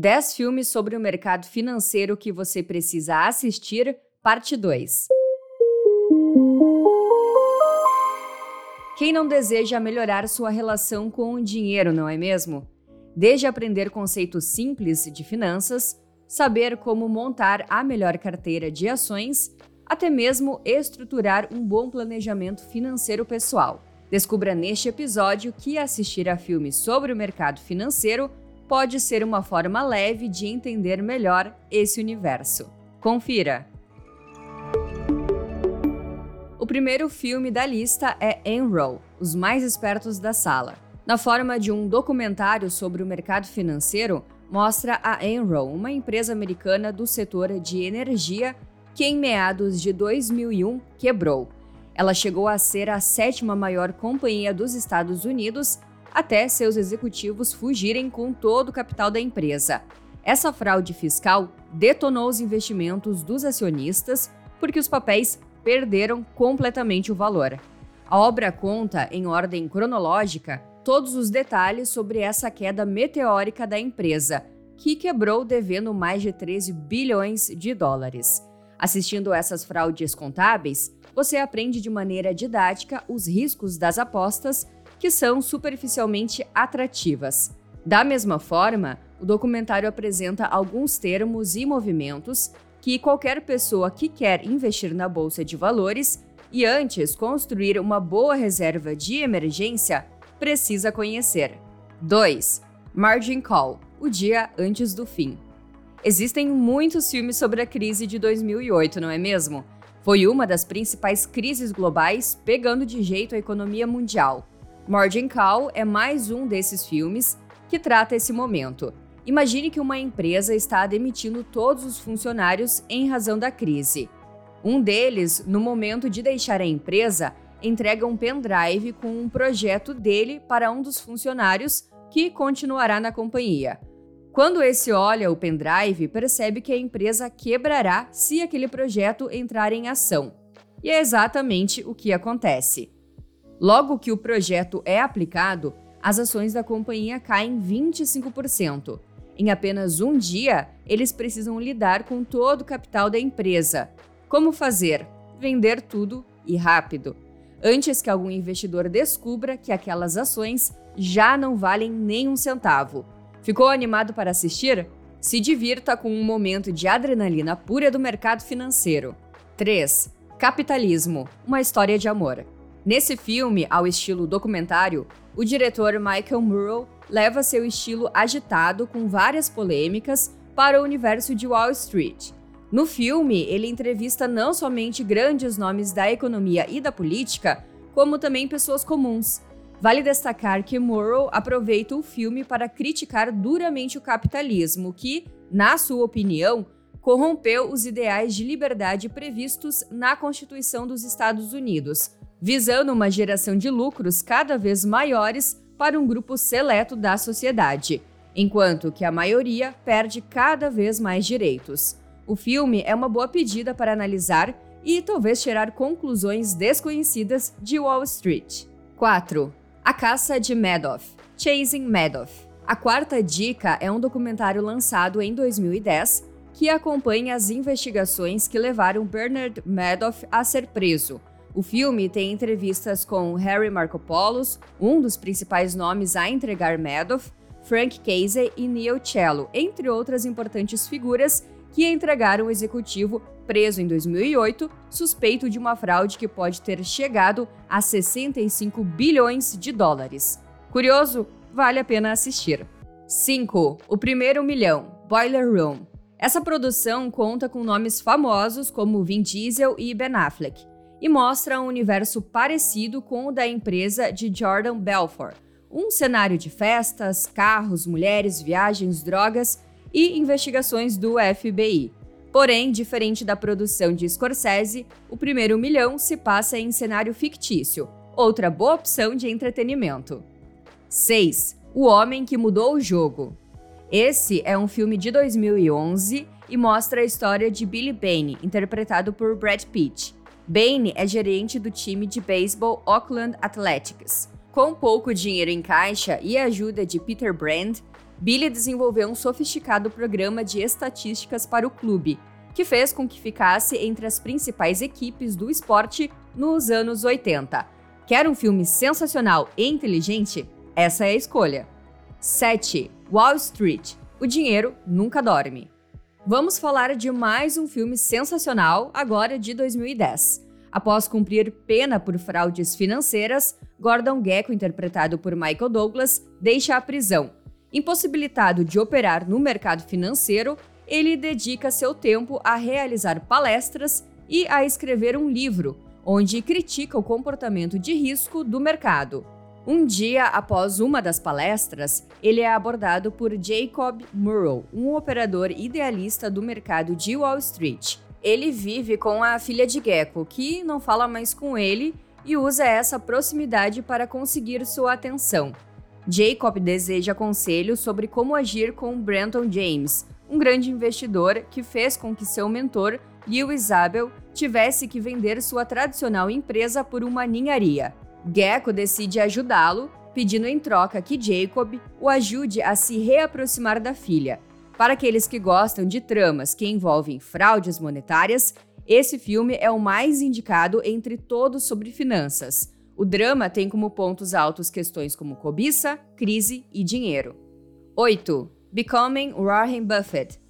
10 filmes sobre o mercado financeiro que você precisa assistir, parte 2. Quem não deseja melhorar sua relação com o dinheiro, não é mesmo? Desde aprender conceitos simples de finanças, saber como montar a melhor carteira de ações, até mesmo estruturar um bom planejamento financeiro pessoal. Descubra neste episódio que assistir a filmes sobre o mercado financeiro pode ser uma forma leve de entender melhor esse universo. Confira! O primeiro filme da lista é Enroll, Os Mais Espertos da Sala. Na forma de um documentário sobre o mercado financeiro, mostra a Enroll, uma empresa americana do setor de energia que em meados de 2001 quebrou. Ela chegou a ser a sétima maior companhia dos Estados Unidos até seus executivos fugirem com todo o capital da empresa. Essa fraude fiscal detonou os investimentos dos acionistas porque os papéis perderam completamente o valor. A obra conta, em ordem cronológica, todos os detalhes sobre essa queda meteórica da empresa, que quebrou devendo mais de 13 bilhões de dólares. Assistindo essas fraudes contábeis, você aprende de maneira didática os riscos das apostas que são superficialmente atrativas. Da mesma forma, o documentário apresenta alguns termos e movimentos que qualquer pessoa que quer investir na bolsa de valores e antes construir uma boa reserva de emergência precisa conhecer. 2. Margin Call o dia antes do fim. Existem muitos filmes sobre a crise de 2008, não é mesmo? Foi uma das principais crises globais, pegando de jeito a economia mundial. Margin Call é mais um desses filmes que trata esse momento. Imagine que uma empresa está demitindo todos os funcionários em razão da crise. Um deles, no momento de deixar a empresa, entrega um pendrive com um projeto dele para um dos funcionários que continuará na companhia. Quando esse olha o pendrive, percebe que a empresa quebrará se aquele projeto entrar em ação. E é exatamente o que acontece. Logo que o projeto é aplicado, as ações da companhia caem 25%. Em apenas um dia, eles precisam lidar com todo o capital da empresa. Como fazer? Vender tudo e rápido. Antes que algum investidor descubra que aquelas ações já não valem nem um centavo. Ficou animado para assistir? Se divirta com um momento de adrenalina pura do mercado financeiro. 3. Capitalismo uma história de amor. Nesse filme, ao estilo documentário, o diretor Michael Murrow leva seu estilo agitado com várias polêmicas para o universo de Wall Street. No filme, ele entrevista não somente grandes nomes da economia e da política, como também pessoas comuns. Vale destacar que Murrow aproveita o filme para criticar duramente o capitalismo, que, na sua opinião, corrompeu os ideais de liberdade previstos na Constituição dos Estados Unidos, visando uma geração de lucros cada vez maiores para um grupo seleto da sociedade, enquanto que a maioria perde cada vez mais direitos. O filme é uma boa pedida para analisar e talvez tirar conclusões desconhecidas de Wall Street. 4. A Caça de Madoff Chasing Madoff. A quarta dica é um documentário lançado em 2010 que acompanha as investigações que levaram Bernard Madoff a ser preso, o filme tem entrevistas com Harry Markopoulos, um dos principais nomes a entregar Madoff, Frank Casey e Neil Cello, entre outras importantes figuras que entregaram o executivo preso em 2008, suspeito de uma fraude que pode ter chegado a 65 bilhões de dólares. Curioso? Vale a pena assistir. 5. O Primeiro Milhão Boiler Room. Essa produção conta com nomes famosos como Vin Diesel e Ben Affleck e mostra um universo parecido com o da empresa de Jordan Belfort. Um cenário de festas, carros, mulheres, viagens, drogas e investigações do FBI. Porém, diferente da produção de Scorsese, o primeiro milhão se passa em cenário fictício, outra boa opção de entretenimento. 6. O Homem que Mudou o Jogo. Esse é um filme de 2011 e mostra a história de Billy Bane, interpretado por Brad Pitt, Bane é gerente do time de beisebol Oakland Athletics. Com pouco dinheiro em caixa e a ajuda de Peter Brand, Billy desenvolveu um sofisticado programa de estatísticas para o clube, que fez com que ficasse entre as principais equipes do esporte nos anos 80. Quer um filme sensacional e inteligente? Essa é a escolha. 7. Wall Street. O dinheiro nunca dorme. Vamos falar de mais um filme sensacional, agora de 2010. Após cumprir pena por fraudes financeiras, Gordon Gekko, interpretado por Michael Douglas, deixa a prisão. Impossibilitado de operar no mercado financeiro, ele dedica seu tempo a realizar palestras e a escrever um livro, onde critica o comportamento de risco do mercado. Um dia após uma das palestras, ele é abordado por Jacob Murrow, um operador idealista do mercado de Wall Street. Ele vive com a filha de Gecko, que não fala mais com ele e usa essa proximidade para conseguir sua atenção. Jacob deseja conselhos sobre como agir com Brenton James, um grande investidor que fez com que seu mentor, Lewis Abel, tivesse que vender sua tradicional empresa por uma ninharia. Gecko decide ajudá-lo, pedindo em troca que Jacob o ajude a se reaproximar da filha. Para aqueles que gostam de tramas que envolvem fraudes monetárias, esse filme é o mais indicado entre todos sobre finanças. O drama tem como pontos altos questões como cobiça, crise e dinheiro. 8. Becoming Warren Buffett.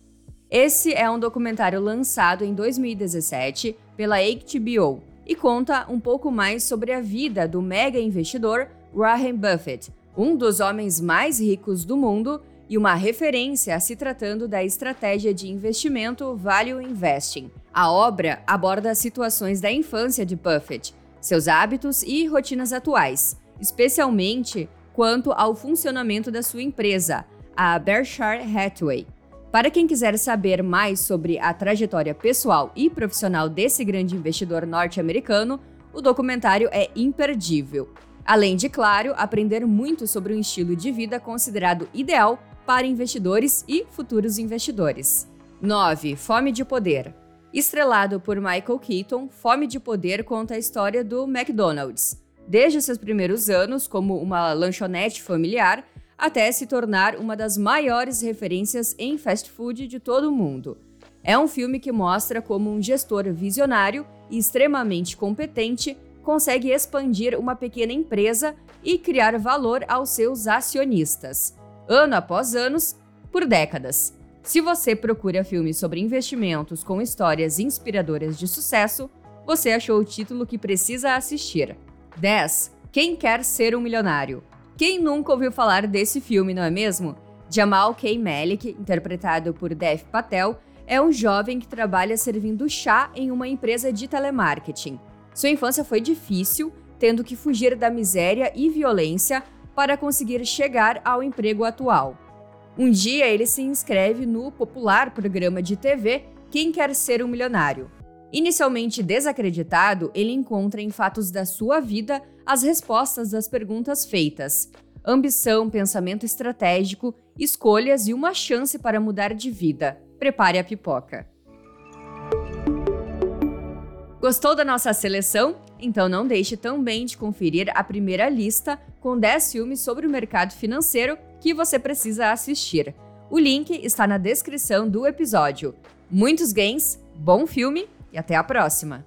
Esse é um documentário lançado em 2017 pela HBO e conta um pouco mais sobre a vida do mega investidor Warren Buffett, um dos homens mais ricos do mundo e uma referência se tratando da estratégia de investimento Value Investing. A obra aborda as situações da infância de Buffett, seus hábitos e rotinas atuais, especialmente quanto ao funcionamento da sua empresa, a Berkshire Hathaway. Para quem quiser saber mais sobre a trajetória pessoal e profissional desse grande investidor norte-americano, o documentário é imperdível. Além de, claro, aprender muito sobre um estilo de vida considerado ideal para investidores e futuros investidores. 9. Fome de Poder. Estrelado por Michael Keaton, Fome de Poder conta a história do McDonald's. Desde seus primeiros anos como uma lanchonete familiar, até se tornar uma das maiores referências em fast food de todo o mundo. É um filme que mostra como um gestor visionário e extremamente competente consegue expandir uma pequena empresa e criar valor aos seus acionistas, ano após anos, por décadas. Se você procura filmes sobre investimentos com histórias inspiradoras de sucesso, você achou o título que precisa assistir. 10. Quem quer ser um milionário? Quem nunca ouviu falar desse filme, não é mesmo? Jamal K. Malik, interpretado por Dev Patel, é um jovem que trabalha servindo chá em uma empresa de telemarketing. Sua infância foi difícil, tendo que fugir da miséria e violência para conseguir chegar ao emprego atual. Um dia ele se inscreve no popular programa de TV Quem Quer Ser um Milionário. Inicialmente desacreditado, ele encontra em fatos da sua vida as respostas das perguntas feitas: ambição, pensamento estratégico, escolhas e uma chance para mudar de vida. Prepare a pipoca. Gostou da nossa seleção? Então não deixe também de conferir a primeira lista com 10 filmes sobre o mercado financeiro que você precisa assistir. O link está na descrição do episódio. Muitos gains, bom filme e até a próxima!